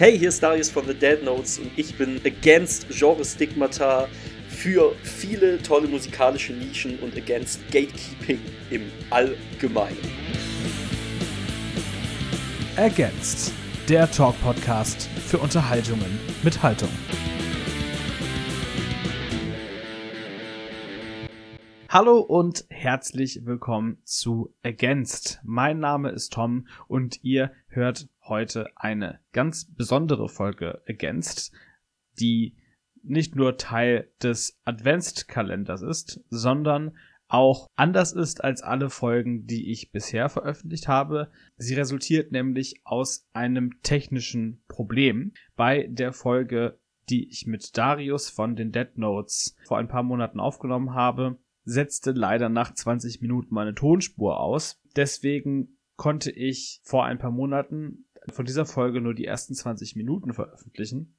Hey, hier ist Darius von The Dead Notes und ich bin against Genre-Stigmata für viele tolle musikalische Nischen und against Gatekeeping im Allgemeinen. Against, der Talk-Podcast für Unterhaltungen mit Haltung. Hallo und herzlich willkommen zu Against. Mein Name ist Tom und ihr hört heute eine ganz besondere Folge ergänzt, die nicht nur Teil des Adventskalenders ist, sondern auch anders ist als alle Folgen, die ich bisher veröffentlicht habe. Sie resultiert nämlich aus einem technischen Problem. Bei der Folge, die ich mit Darius von den Dead Notes vor ein paar Monaten aufgenommen habe, setzte leider nach 20 Minuten meine Tonspur aus. Deswegen konnte ich vor ein paar Monaten von dieser Folge nur die ersten 20 Minuten veröffentlichen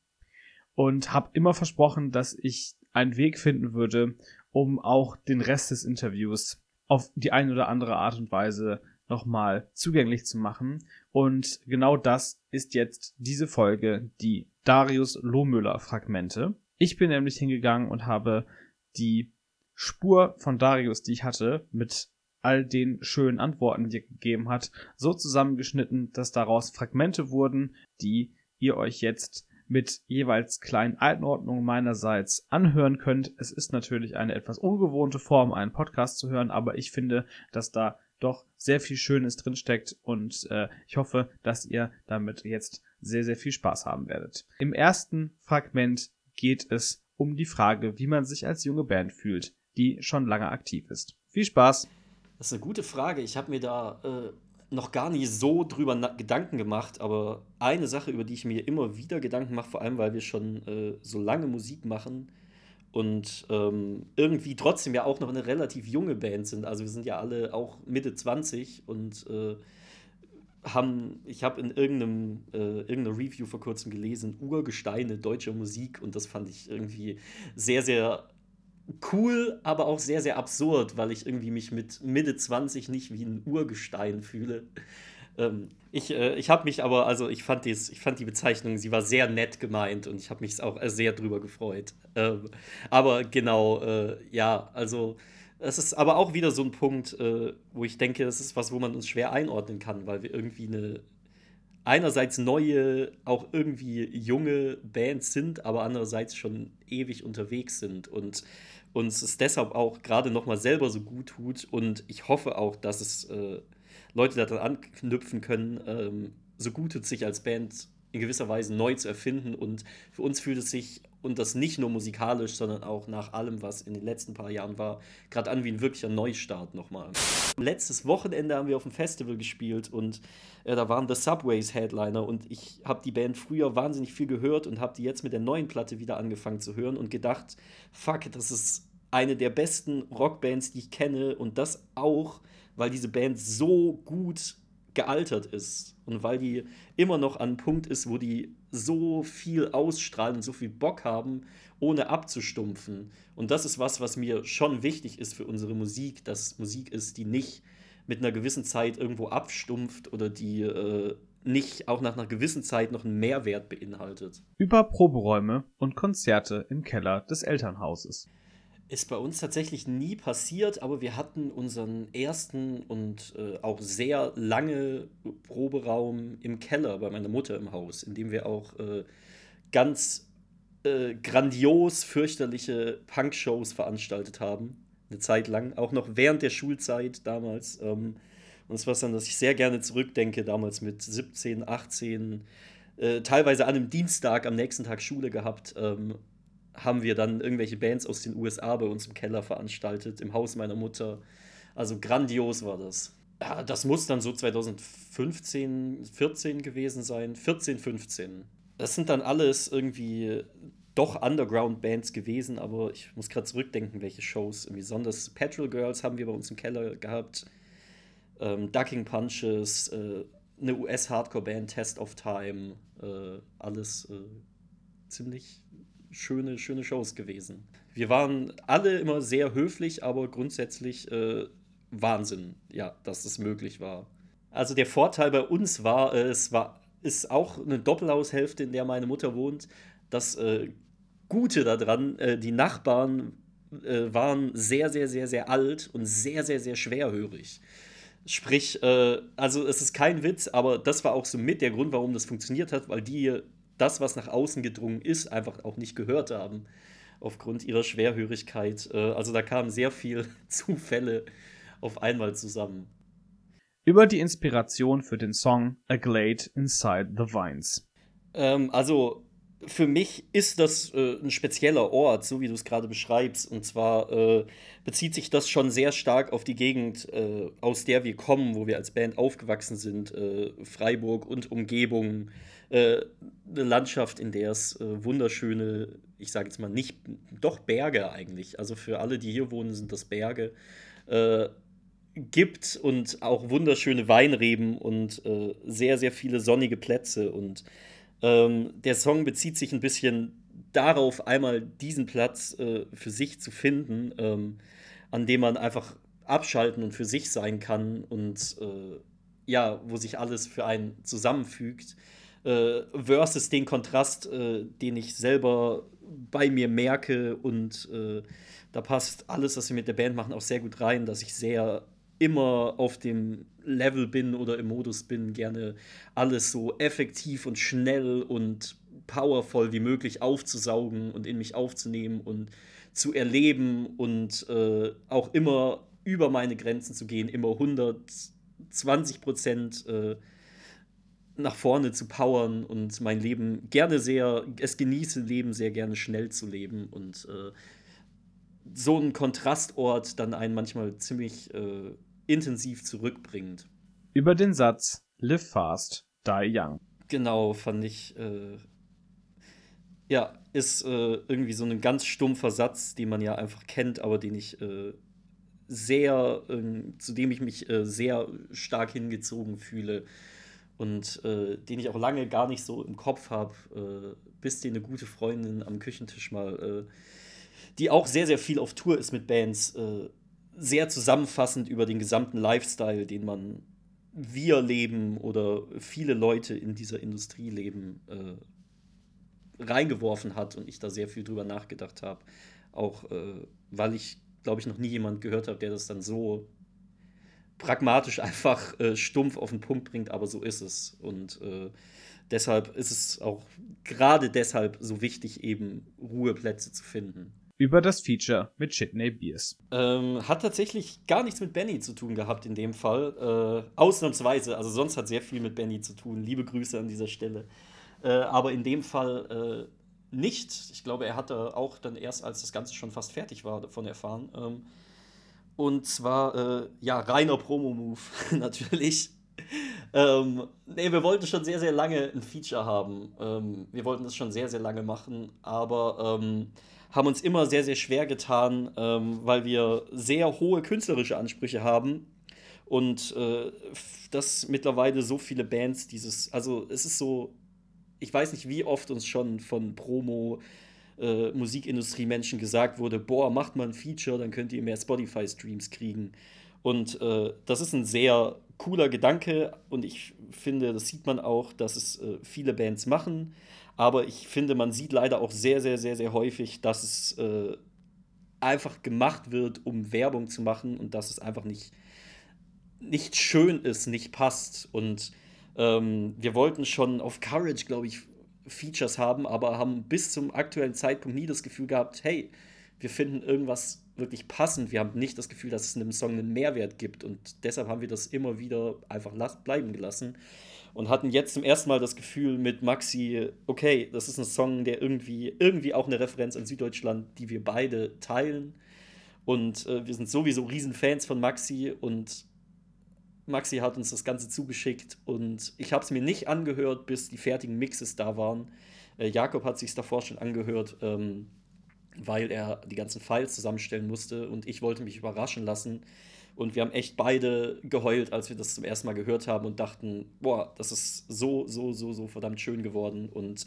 und habe immer versprochen, dass ich einen Weg finden würde, um auch den Rest des Interviews auf die eine oder andere Art und Weise nochmal zugänglich zu machen. Und genau das ist jetzt diese Folge, die Darius Lohmüller Fragmente. Ich bin nämlich hingegangen und habe die Spur von Darius, die ich hatte, mit all den schönen Antworten, die er gegeben hat, so zusammengeschnitten, dass daraus Fragmente wurden, die ihr euch jetzt mit jeweils kleinen Einordnungen meinerseits anhören könnt. Es ist natürlich eine etwas ungewohnte Form, einen Podcast zu hören, aber ich finde, dass da doch sehr viel Schönes drinsteckt und äh, ich hoffe, dass ihr damit jetzt sehr, sehr viel Spaß haben werdet. Im ersten Fragment geht es um die Frage, wie man sich als junge Band fühlt, die schon lange aktiv ist. Viel Spaß! Das ist eine gute Frage. Ich habe mir da äh, noch gar nicht so drüber Gedanken gemacht, aber eine Sache, über die ich mir immer wieder Gedanken mache, vor allem weil wir schon äh, so lange Musik machen und ähm, irgendwie trotzdem ja auch noch eine relativ junge Band sind. Also wir sind ja alle auch Mitte 20 und äh, haben, ich habe in irgendeinem, äh, irgendeiner Review vor kurzem gelesen, Urgesteine deutscher Musik und das fand ich irgendwie sehr, sehr cool, aber auch sehr, sehr absurd, weil ich irgendwie mich mit Mitte 20 nicht wie ein Urgestein fühle. Ähm, ich äh, ich habe mich aber, also ich fand, dies, ich fand die Bezeichnung, sie war sehr nett gemeint und ich habe mich auch sehr drüber gefreut. Ähm, aber genau, äh, ja, also es ist aber auch wieder so ein Punkt, äh, wo ich denke, es ist was, wo man uns schwer einordnen kann, weil wir irgendwie eine einerseits neue, auch irgendwie junge Bands sind, aber andererseits schon ewig unterwegs sind und uns es deshalb auch gerade noch mal selber so gut tut. Und ich hoffe auch, dass es äh, Leute daran anknüpfen können, ähm, so gut tut sich als Band in gewisser Weise neu zu erfinden und für uns fühlt es sich und das nicht nur musikalisch, sondern auch nach allem, was in den letzten paar Jahren war, gerade an wie ein wirklicher Neustart nochmal. Letztes Wochenende haben wir auf dem Festival gespielt und äh, da waren The Subways Headliner und ich habe die Band früher wahnsinnig viel gehört und habe die jetzt mit der neuen Platte wieder angefangen zu hören und gedacht, fuck, das ist eine der besten Rockbands, die ich kenne und das auch, weil diese Band so gut gealtert ist und weil die immer noch an einem Punkt ist, wo die so viel ausstrahlen und so viel Bock haben, ohne abzustumpfen. Und das ist was, was mir schon wichtig ist für unsere Musik, dass Musik ist, die nicht mit einer gewissen Zeit irgendwo abstumpft oder die äh, nicht auch nach einer gewissen Zeit noch einen Mehrwert beinhaltet. Über Proberäume und Konzerte im Keller des Elternhauses. Ist bei uns tatsächlich nie passiert, aber wir hatten unseren ersten und äh, auch sehr lange Proberaum im Keller bei meiner Mutter im Haus, in dem wir auch äh, ganz äh, grandios fürchterliche Punk-Shows veranstaltet haben. Eine Zeit lang, auch noch während der Schulzeit damals. Ähm, und es war dann, dass ich sehr gerne zurückdenke, damals mit 17, 18, äh, teilweise an einem Dienstag am nächsten Tag Schule gehabt. Ähm, haben wir dann irgendwelche Bands aus den USA bei uns im Keller veranstaltet, im Haus meiner Mutter. Also grandios war das. Das muss dann so 2015, 14 gewesen sein. 14, 15. Das sind dann alles irgendwie doch Underground-Bands gewesen, aber ich muss gerade zurückdenken, welche Shows. Besonders Petrol Girls haben wir bei uns im Keller gehabt. Ähm, Ducking Punches, äh, eine US-Hardcore-Band, Test of Time, äh, alles äh, ziemlich schöne, schöne Shows gewesen. Wir waren alle immer sehr höflich, aber grundsätzlich äh, Wahnsinn, ja, dass es möglich war. Also der Vorteil bei uns war, äh, es war ist auch eine Doppelhaushälfte, in der meine Mutter wohnt. Das äh, Gute daran, äh, die Nachbarn äh, waren sehr, sehr, sehr, sehr alt und sehr, sehr, sehr schwerhörig. Sprich, äh, also es ist kein Witz, aber das war auch so mit der Grund, warum das funktioniert hat, weil die das, was nach außen gedrungen ist, einfach auch nicht gehört haben aufgrund ihrer Schwerhörigkeit. Äh, also da kamen sehr viele Zufälle auf einmal zusammen. Über die Inspiration für den Song A Glade Inside the Vines. Ähm, also für mich ist das äh, ein spezieller Ort, so wie du es gerade beschreibst. Und zwar äh, bezieht sich das schon sehr stark auf die Gegend, äh, aus der wir kommen, wo wir als Band aufgewachsen sind. Äh, Freiburg und Umgebung. Äh, eine Landschaft, in der es äh, wunderschöne, ich sage jetzt mal nicht, doch Berge eigentlich. Also für alle, die hier wohnen, sind das Berge. gibt und auch wunderschöne Weinreben und sehr, sehr viele sonnige Plätze und ähm, der Song bezieht sich ein bisschen darauf, einmal diesen Platz äh, für sich zu finden, ähm, an dem man einfach abschalten und für sich sein kann und äh, ja, wo sich alles für einen zusammenfügt, äh, versus den Kontrast, äh, den ich selber bei mir merke und äh, da passt alles, was wir mit der Band machen, auch sehr gut rein, dass ich sehr immer auf dem Level bin oder im Modus bin, gerne alles so effektiv und schnell und powervoll wie möglich aufzusaugen und in mich aufzunehmen und zu erleben und äh, auch immer über meine Grenzen zu gehen, immer 120 Prozent äh, nach vorne zu powern und mein Leben gerne sehr, es genieße, Leben sehr gerne schnell zu leben und äh, so ein Kontrastort dann einen manchmal ziemlich äh, intensiv zurückbringt. Über den Satz Live fast, die young. Genau, fand ich. Äh, ja, ist äh, irgendwie so ein ganz stumpfer Satz, den man ja einfach kennt, aber den ich äh, sehr, ähm, zu dem ich mich äh, sehr stark hingezogen fühle und äh, den ich auch lange gar nicht so im Kopf habe, äh, bis dir eine gute Freundin am Küchentisch mal, die auch sehr, sehr viel auf Tour ist mit Bands, sehr zusammenfassend über den gesamten Lifestyle, den man wir leben oder viele Leute in dieser Industrie leben, äh, reingeworfen hat und ich da sehr viel drüber nachgedacht habe. Auch äh, weil ich, glaube ich, noch nie jemand gehört habe, der das dann so pragmatisch einfach äh, stumpf auf den Punkt bringt, aber so ist es. Und äh, deshalb ist es auch gerade deshalb so wichtig, eben Ruheplätze zu finden über das Feature mit Chitney Beers. Ähm, hat tatsächlich gar nichts mit Benny zu tun gehabt in dem Fall. Äh, ausnahmsweise, also sonst hat sehr viel mit Benny zu tun. Liebe Grüße an dieser Stelle. Äh, aber in dem Fall äh, nicht. Ich glaube, er hatte auch dann erst, als das Ganze schon fast fertig war, davon erfahren. Ähm, und zwar, äh, ja, reiner Promo-Move natürlich. ähm, nee, wir wollten schon sehr, sehr lange ein Feature haben. Ähm, wir wollten das schon sehr, sehr lange machen, aber ähm, haben uns immer sehr, sehr schwer getan, ähm, weil wir sehr hohe künstlerische Ansprüche haben. Und äh, dass mittlerweile so viele Bands dieses, also es ist so, ich weiß nicht, wie oft uns schon von Promo, äh, Musikindustrie-Menschen gesagt wurde, boah, macht mal ein Feature, dann könnt ihr mehr Spotify-Streams kriegen. Und äh, das ist ein sehr cooler Gedanke und ich finde, das sieht man auch, dass es äh, viele Bands machen. Aber ich finde, man sieht leider auch sehr, sehr, sehr, sehr häufig, dass es äh, einfach gemacht wird, um Werbung zu machen und dass es einfach nicht, nicht schön ist, nicht passt. Und ähm, wir wollten schon auf Courage, glaube ich, Features haben, aber haben bis zum aktuellen Zeitpunkt nie das Gefühl gehabt, hey, wir finden irgendwas wirklich passend. Wir haben nicht das Gefühl, dass es einem Song einen Mehrwert gibt und deshalb haben wir das immer wieder einfach bleiben gelassen und hatten jetzt zum ersten Mal das Gefühl mit Maxi, okay, das ist ein Song, der irgendwie, irgendwie auch eine Referenz an Süddeutschland, die wir beide teilen. Und äh, wir sind sowieso Riesenfans von Maxi und Maxi hat uns das Ganze zugeschickt und ich habe es mir nicht angehört, bis die fertigen Mixes da waren. Äh, Jakob hat sich davor schon angehört, ähm, weil er die ganzen Files zusammenstellen musste und ich wollte mich überraschen lassen und wir haben echt beide geheult, als wir das zum ersten Mal gehört haben und dachten, boah, das ist so, so, so, so verdammt schön geworden. Und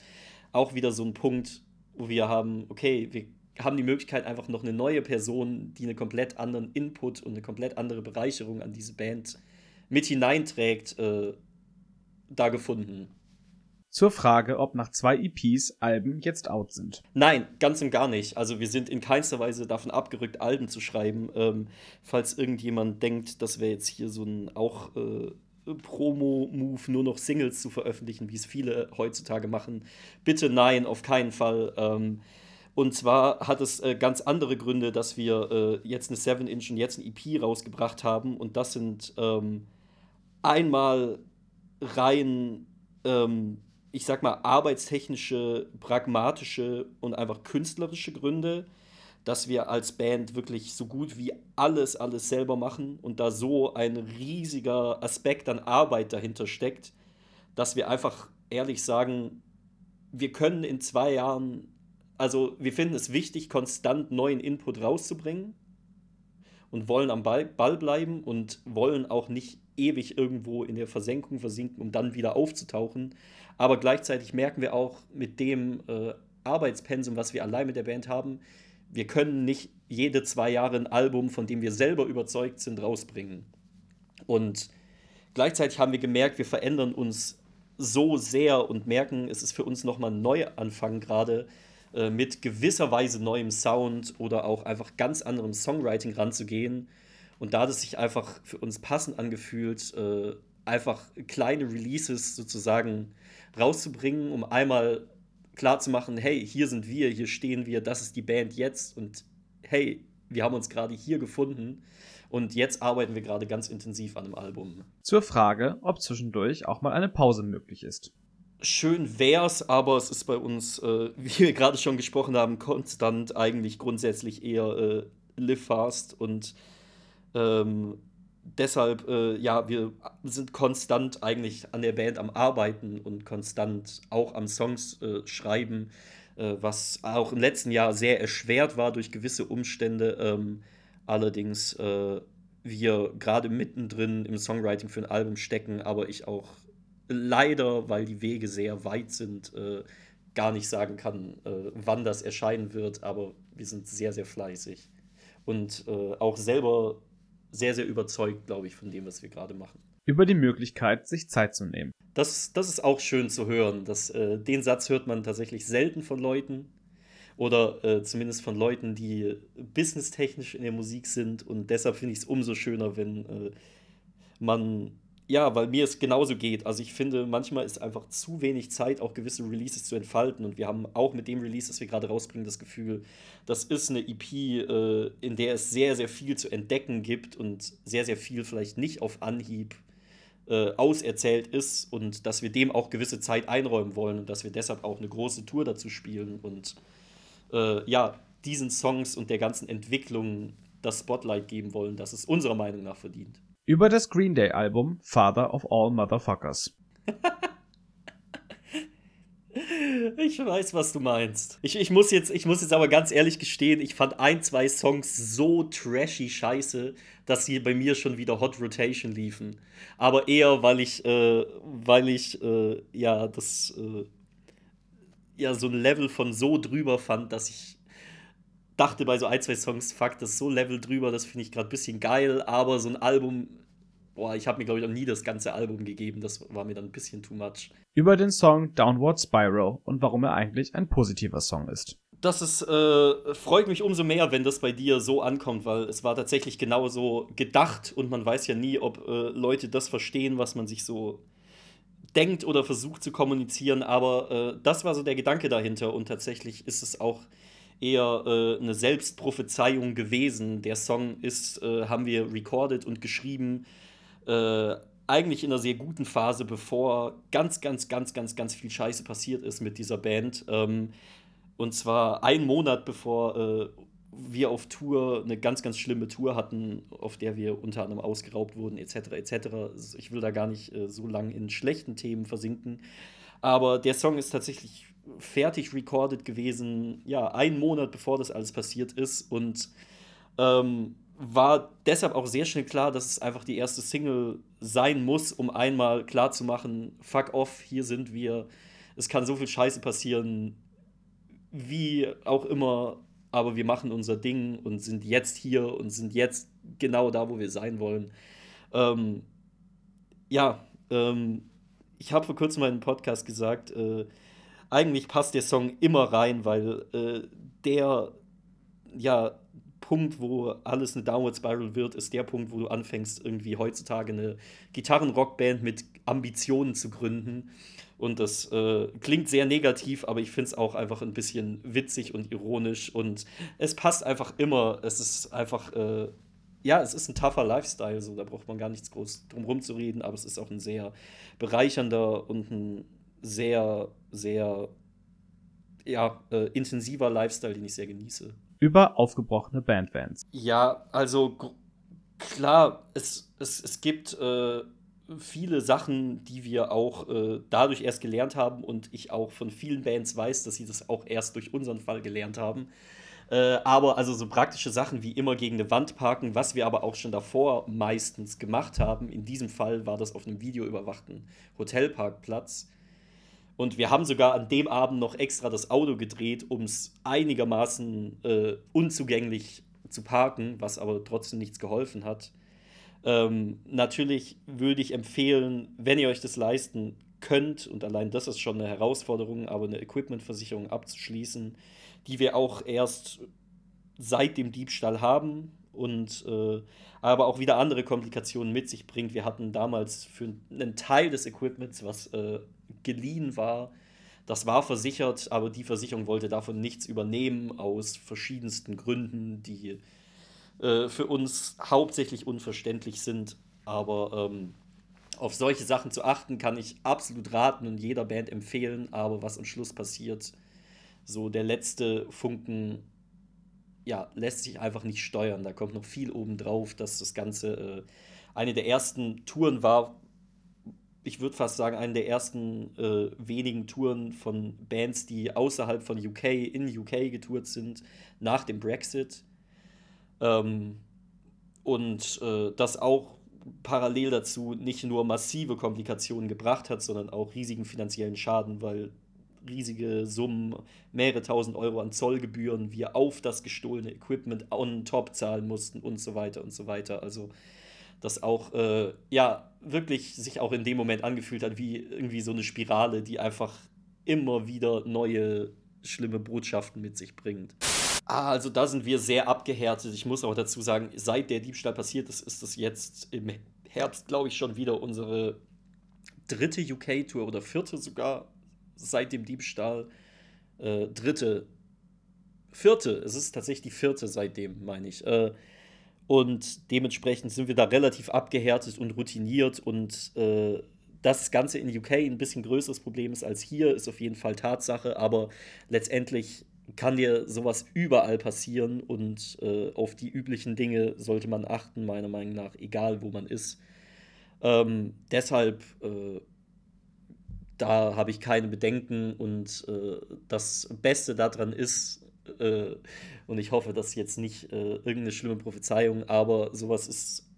auch wieder so ein Punkt, wo wir haben, okay, wir haben die Möglichkeit, einfach noch eine neue Person, die einen komplett anderen Input und eine komplett andere Bereicherung an diese Band mit hineinträgt, äh, da gefunden. Zur Frage, ob nach zwei EPs Alben jetzt out sind. Nein, ganz und gar nicht. Also wir sind in keinster Weise davon abgerückt, Alben zu schreiben. Ähm, falls irgendjemand denkt, das wäre jetzt hier so ein auch äh, Promo-Move, nur noch Singles zu veröffentlichen, wie es viele heutzutage machen. Bitte nein, auf keinen Fall. Ähm, und zwar hat es äh, ganz andere Gründe, dass wir äh, jetzt eine 7-Inch und jetzt ein EP rausgebracht haben. Und das sind ähm, einmal rein, ähm, ich sag mal, arbeitstechnische, pragmatische und einfach künstlerische Gründe, dass wir als Band wirklich so gut wie alles, alles selber machen und da so ein riesiger Aspekt an Arbeit dahinter steckt, dass wir einfach ehrlich sagen, wir können in zwei Jahren also wir finden es wichtig, konstant neuen Input rauszubringen und wollen am Ball, Ball bleiben und wollen auch nicht ewig irgendwo in der Versenkung versinken, um dann wieder aufzutauchen. Aber gleichzeitig merken wir auch mit dem äh, Arbeitspensum, was wir allein mit der Band haben, wir können nicht jede zwei Jahre ein Album, von dem wir selber überzeugt sind, rausbringen. Und gleichzeitig haben wir gemerkt, wir verändern uns so sehr und merken, es ist für uns nochmal ein Neuanfang gerade, äh, mit gewisser Weise neuem Sound oder auch einfach ganz anderem Songwriting ranzugehen. Und da das sich einfach für uns passend angefühlt, äh, einfach kleine Releases sozusagen rauszubringen, um einmal klarzumachen, hey, hier sind wir, hier stehen wir, das ist die Band jetzt und hey, wir haben uns gerade hier gefunden und jetzt arbeiten wir gerade ganz intensiv an einem Album. Zur Frage, ob zwischendurch auch mal eine Pause möglich ist schön wär's, aber es ist bei uns, äh, wie wir gerade schon gesprochen haben, konstant eigentlich grundsätzlich eher äh, live fast und ähm, deshalb, äh, ja, wir sind konstant eigentlich an der Band am Arbeiten und konstant auch am Songs äh, schreiben, äh, was auch im letzten Jahr sehr erschwert war durch gewisse Umstände. Ähm, allerdings äh, wir gerade mittendrin im Songwriting für ein Album stecken, aber ich auch leider, weil die Wege sehr weit sind, äh, gar nicht sagen kann, äh, wann das erscheinen wird, aber wir sind sehr, sehr fleißig und auch selber sehr, sehr überzeugt, glaube ich, von dem, was wir gerade machen. Über die Möglichkeit, sich Zeit zu nehmen. Das, das ist auch schön zu hören. Das, äh, den Satz hört man tatsächlich selten von Leuten oder äh, zumindest von Leuten, die businesstechnisch in der Musik sind und deshalb finde ich es umso schöner, wenn äh, man ja, weil mir es genauso geht. Also ich finde, manchmal ist einfach zu wenig Zeit, auch gewisse Releases zu entfalten. Und wir haben auch mit dem Release, das wir gerade rausbringen, das Gefühl, das ist eine EP, äh, in der es sehr, sehr viel zu entdecken gibt und sehr, sehr viel vielleicht nicht auf Anhieb äh, auserzählt ist und dass wir dem auch gewisse Zeit einräumen wollen und dass wir deshalb auch eine große Tour dazu spielen und äh, ja, diesen Songs und der ganzen Entwicklung das Spotlight geben wollen, das es unserer Meinung nach verdient. Über das Green Day Album Father of All Motherfuckers. Ich weiß, was du meinst. Ich, ich, muss jetzt, ich muss jetzt aber ganz ehrlich gestehen, ich fand ein, zwei Songs so trashy scheiße, dass sie bei mir schon wieder Hot Rotation liefen. Aber eher, weil ich, äh, weil ich, äh, ja, das, äh, ja, so ein Level von so drüber fand, dass ich dachte bei so ein, zwei Songs, fuck, das ist so Level drüber, das finde ich gerade ein bisschen geil, aber so ein Album, boah, ich habe mir, glaube ich, noch nie das ganze Album gegeben, das war mir dann ein bisschen too much. Über den Song Downward Spiral und warum er eigentlich ein positiver Song ist. Das ist, äh, freut mich umso mehr, wenn das bei dir so ankommt, weil es war tatsächlich genauso gedacht und man weiß ja nie, ob äh, Leute das verstehen, was man sich so denkt oder versucht zu kommunizieren, aber äh, das war so der Gedanke dahinter und tatsächlich ist es auch eher äh, eine Selbstprophezeiung gewesen. Der Song ist, äh, haben wir recorded und geschrieben, äh, eigentlich in einer sehr guten Phase, bevor ganz, ganz, ganz, ganz, ganz viel Scheiße passiert ist mit dieser Band. Ähm, und zwar einen Monat bevor äh, wir auf Tour eine ganz, ganz schlimme Tour hatten, auf der wir unter anderem ausgeraubt wurden, etc. etc. Ich will da gar nicht äh, so lange in schlechten Themen versinken. Aber der Song ist tatsächlich fertig recorded gewesen, ja, einen Monat bevor das alles passiert ist und ähm, war deshalb auch sehr schnell klar, dass es einfach die erste Single sein muss, um einmal klar zu machen, fuck off, hier sind wir, es kann so viel Scheiße passieren, wie auch immer, aber wir machen unser Ding und sind jetzt hier und sind jetzt genau da, wo wir sein wollen. Ähm, ja, ähm, ich habe vor kurzem in einem Podcast gesagt, äh, eigentlich passt der Song immer rein, weil äh, der, ja, Punkt, wo alles eine Downward Spiral wird, ist der Punkt, wo du anfängst, irgendwie heutzutage eine Gitarrenrockband mit Ambitionen zu gründen. Und das äh, klingt sehr negativ, aber ich finde es auch einfach ein bisschen witzig und ironisch. Und es passt einfach immer. Es ist einfach, äh, ja, es ist ein tougher Lifestyle, so da braucht man gar nichts groß drum zu reden, aber es ist auch ein sehr bereichernder und ein sehr, sehr ja, äh, intensiver Lifestyle, den ich sehr genieße über aufgebrochene Bandfans. Ja, also klar, es, es, es gibt äh, viele Sachen, die wir auch äh, dadurch erst gelernt haben und ich auch von vielen Bands weiß, dass sie das auch erst durch unseren Fall gelernt haben. Äh, aber also so praktische Sachen wie immer gegen eine Wand parken, was wir aber auch schon davor meistens gemacht haben. In diesem Fall war das auf einem videoüberwachten Hotelparkplatz. Und wir haben sogar an dem Abend noch extra das Auto gedreht, um es einigermaßen äh, unzugänglich zu parken, was aber trotzdem nichts geholfen hat. Ähm, natürlich würde ich empfehlen, wenn ihr euch das leisten könnt, und allein das ist schon eine Herausforderung, aber eine Equipmentversicherung abzuschließen, die wir auch erst seit dem Diebstahl haben und äh, aber auch wieder andere Komplikationen mit sich bringt. Wir hatten damals für einen Teil des Equipments, was äh, geliehen war. Das war versichert, aber die Versicherung wollte davon nichts übernehmen aus verschiedensten Gründen, die äh, für uns hauptsächlich unverständlich sind. Aber ähm, auf solche Sachen zu achten, kann ich absolut raten und jeder Band empfehlen. Aber was am Schluss passiert, so der letzte Funken, ja, lässt sich einfach nicht steuern. Da kommt noch viel oben drauf, dass das Ganze äh, eine der ersten Touren war, ich würde fast sagen, eine der ersten äh, wenigen Touren von Bands, die außerhalb von UK in UK getourt sind, nach dem Brexit. Ähm, und äh, das auch parallel dazu nicht nur massive Komplikationen gebracht hat, sondern auch riesigen finanziellen Schaden, weil riesige Summen, mehrere tausend Euro an Zollgebühren wir auf das gestohlene Equipment on top zahlen mussten und so weiter und so weiter. Also das auch, äh, ja, wirklich sich auch in dem Moment angefühlt hat, wie irgendwie so eine Spirale, die einfach immer wieder neue schlimme Botschaften mit sich bringt. Ah, also da sind wir sehr abgehärtet. Ich muss auch dazu sagen, seit der Diebstahl passiert ist, ist das jetzt im Herbst, glaube ich, schon wieder unsere dritte UK-Tour oder vierte sogar seit dem Diebstahl. Äh, dritte, vierte, es ist tatsächlich die vierte seitdem, meine ich. Äh, und dementsprechend sind wir da relativ abgehärtet und routiniert. Und äh, das Ganze in UK ein bisschen größeres Problem ist als hier, ist auf jeden Fall Tatsache. Aber letztendlich kann dir sowas überall passieren. Und äh, auf die üblichen Dinge sollte man achten, meiner Meinung nach, egal wo man ist. Ähm, deshalb, äh, da habe ich keine Bedenken. Und äh, das Beste daran ist, äh, und ich hoffe, das ist jetzt nicht äh, irgendeine schlimme Prophezeiung, aber sowas ist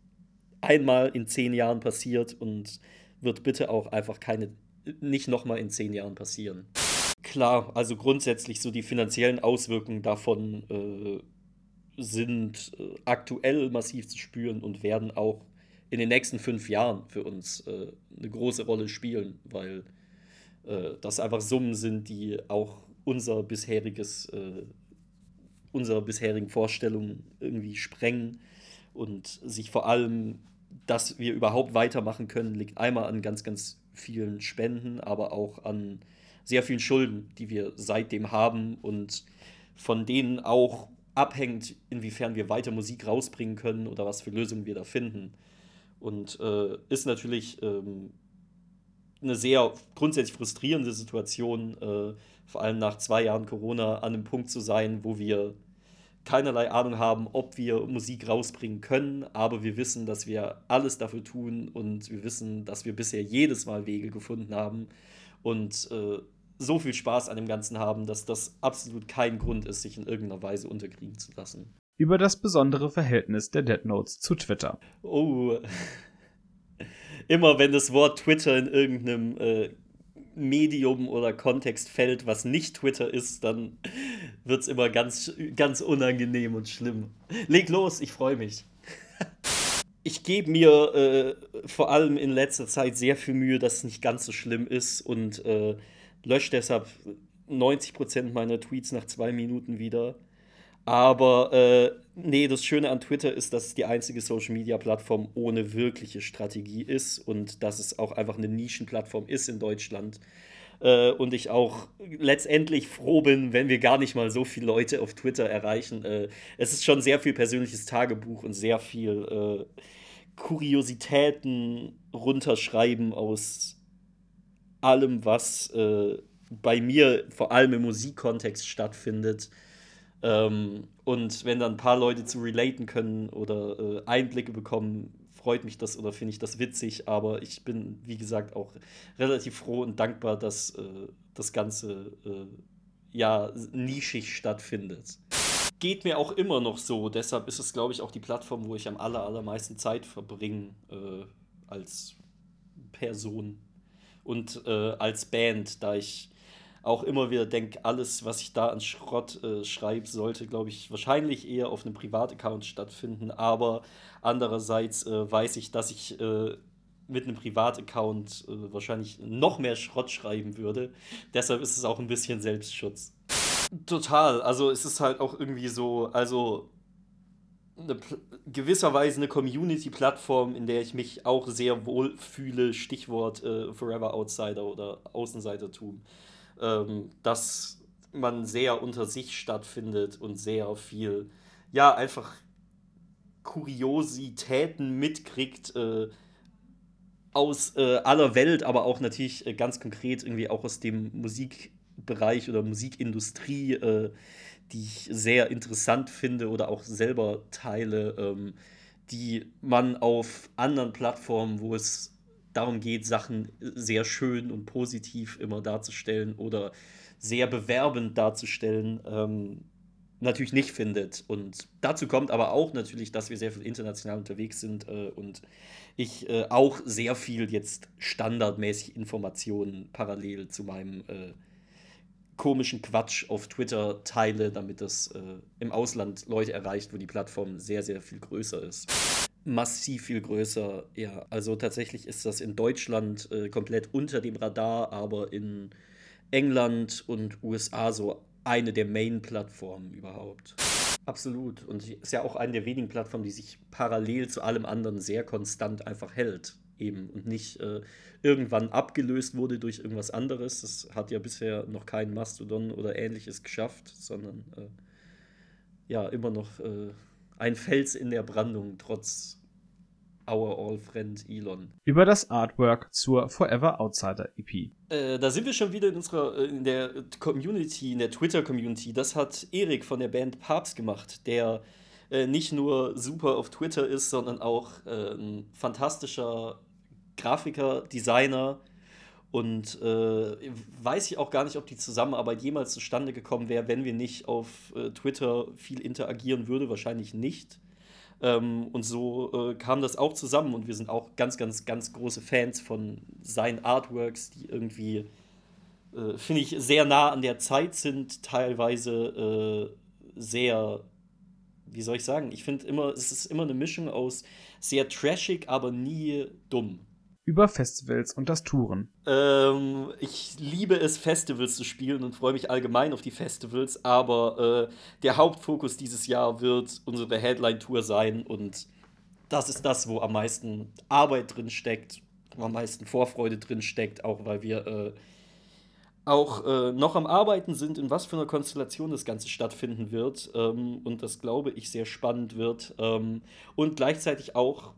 einmal in zehn Jahren passiert und wird bitte auch einfach keine, nicht nochmal in zehn Jahren passieren. Klar, also grundsätzlich so die finanziellen Auswirkungen davon äh, sind äh, aktuell massiv zu spüren und werden auch in den nächsten fünf Jahren für uns äh, eine große Rolle spielen, weil das einfach Summen sind, die auch unser bisheriges, äh, unserer bisherigen Vorstellungen irgendwie sprengen und sich vor allem, dass wir überhaupt weitermachen können, liegt einmal an ganz, ganz vielen Spenden, aber auch an sehr vielen Schulden, die wir seitdem haben und von denen auch abhängt, inwiefern wir weiter Musik rausbringen können oder was für Lösungen wir da finden. Und äh, ist natürlich ähm, eine sehr grundsätzlich frustrierende Situation, äh, vor allem nach zwei Jahren Corona, an einem Punkt zu sein, wo wir keinerlei Ahnung haben, ob wir Musik rausbringen können, aber wir wissen, dass wir alles dafür tun und wir wissen, dass wir bisher jedes Mal Wege gefunden haben und äh, so viel Spaß an dem Ganzen haben, dass das absolut kein Grund ist, sich in irgendeiner Weise unterkriegen zu lassen. Über das besondere Verhältnis der Dead Notes zu Twitter. Oh. Immer wenn das Wort Twitter in irgendeinem äh, Medium oder Kontext fällt, was nicht Twitter ist, dann wird es immer ganz, ganz unangenehm und schlimm. Leg los, ich freue mich. ich gebe mir äh, vor allem in letzter Zeit sehr viel Mühe, dass es nicht ganz so schlimm ist und äh, lösche deshalb 90% meiner Tweets nach zwei Minuten wieder. Aber äh, nee, das Schöne an Twitter ist, dass es die einzige Social-Media-Plattform ohne wirkliche Strategie ist und dass es auch einfach eine Nischenplattform ist in Deutschland. Äh, und ich auch letztendlich froh bin, wenn wir gar nicht mal so viele Leute auf Twitter erreichen. Äh, es ist schon sehr viel persönliches Tagebuch und sehr viel äh, Kuriositäten runterschreiben aus allem, was äh, bei mir vor allem im Musikkontext stattfindet. Ähm, und wenn dann ein paar Leute zu relaten können oder äh, Einblicke bekommen, freut mich das oder finde ich das witzig. Aber ich bin, wie gesagt, auch relativ froh und dankbar, dass äh, das Ganze äh, ja nischig stattfindet. Geht mir auch immer noch so. Deshalb ist es, glaube ich, auch die Plattform, wo ich am aller, allermeisten Zeit verbringe äh, als Person und äh, als Band, da ich auch immer wieder denke, alles, was ich da an Schrott äh, schreibe, sollte, glaube ich, wahrscheinlich eher auf einem Privataccount stattfinden. Aber andererseits äh, weiß ich, dass ich äh, mit einem Privataccount äh, wahrscheinlich noch mehr Schrott schreiben würde. Deshalb ist es auch ein bisschen Selbstschutz. Total. Also es ist halt auch irgendwie so, also eine, gewisserweise eine Community-Plattform, in der ich mich auch sehr wohl fühle. Stichwort äh, Forever Outsider oder Außenseitertum ähm, dass man sehr unter sich stattfindet und sehr viel, ja, einfach Kuriositäten mitkriegt äh, aus äh, aller Welt, aber auch natürlich äh, ganz konkret irgendwie auch aus dem Musikbereich oder Musikindustrie, äh, die ich sehr interessant finde oder auch selber teile, ähm, die man auf anderen Plattformen, wo es darum geht, Sachen sehr schön und positiv immer darzustellen oder sehr bewerbend darzustellen, ähm, natürlich nicht findet. Und dazu kommt aber auch natürlich, dass wir sehr viel international unterwegs sind äh, und ich äh, auch sehr viel jetzt standardmäßig Informationen parallel zu meinem äh, komischen Quatsch auf Twitter teile, damit das äh, im Ausland Leute erreicht, wo die Plattform sehr, sehr viel größer ist massiv viel größer. Ja, also tatsächlich ist das in Deutschland äh, komplett unter dem Radar, aber in England und USA so eine der Main-Plattformen überhaupt. Absolut. Und ist ja auch eine der wenigen Plattformen, die sich parallel zu allem anderen sehr konstant einfach hält. Eben und nicht äh, irgendwann abgelöst wurde durch irgendwas anderes. Das hat ja bisher noch kein Mastodon oder ähnliches geschafft, sondern äh, ja, immer noch äh, ein Fels in der Brandung, trotz our all friend Elon. Über das Artwork zur Forever Outsider EP. Äh, da sind wir schon wieder in unserer, äh, in der Community, in der Twitter-Community. Das hat Erik von der Band Papst gemacht, der äh, nicht nur super auf Twitter ist, sondern auch äh, ein fantastischer Grafiker, Designer, und äh, weiß ich auch gar nicht, ob die Zusammenarbeit jemals zustande gekommen wäre, wenn wir nicht auf äh, Twitter viel interagieren würden. Wahrscheinlich nicht. Ähm, und so äh, kam das auch zusammen und wir sind auch ganz, ganz, ganz große Fans von seinen Artworks, die irgendwie, äh, finde ich, sehr nah an der Zeit sind, teilweise äh, sehr, wie soll ich sagen, ich finde immer, es ist immer eine Mischung aus sehr trashig, aber nie dumm über Festivals und das Touren. Ähm, ich liebe es, Festivals zu spielen und freue mich allgemein auf die Festivals, aber äh, der Hauptfokus dieses Jahr wird unsere Headline-Tour sein und das ist das, wo am meisten Arbeit drin steckt, wo am meisten Vorfreude drin steckt, auch weil wir äh, auch äh, noch am Arbeiten sind, in was für einer Konstellation das Ganze stattfinden wird. Ähm, und das glaube ich sehr spannend wird. Ähm, und gleichzeitig auch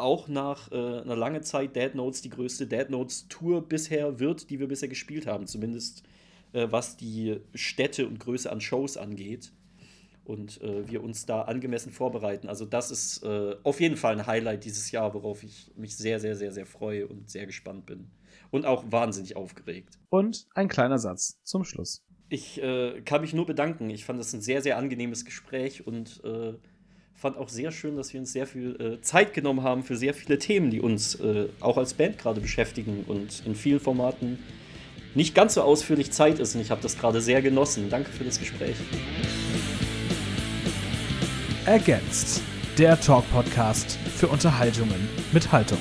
auch nach äh, einer langen Zeit Dead Notes die größte Dead Notes Tour bisher wird, die wir bisher gespielt haben. Zumindest äh, was die Städte und Größe an Shows angeht. Und äh, wir uns da angemessen vorbereiten. Also, das ist äh, auf jeden Fall ein Highlight dieses Jahr, worauf ich mich sehr, sehr, sehr, sehr freue und sehr gespannt bin. Und auch wahnsinnig aufgeregt. Und ein kleiner Satz zum Schluss. Ich äh, kann mich nur bedanken. Ich fand das ein sehr, sehr angenehmes Gespräch und äh, fand auch sehr schön, dass wir uns sehr viel äh, Zeit genommen haben für sehr viele Themen, die uns äh, auch als Band gerade beschäftigen und in vielen Formaten nicht ganz so ausführlich Zeit ist. Und ich habe das gerade sehr genossen. Danke für das Gespräch. Ergänzt. der Talk-Podcast für Unterhaltungen mit Haltung.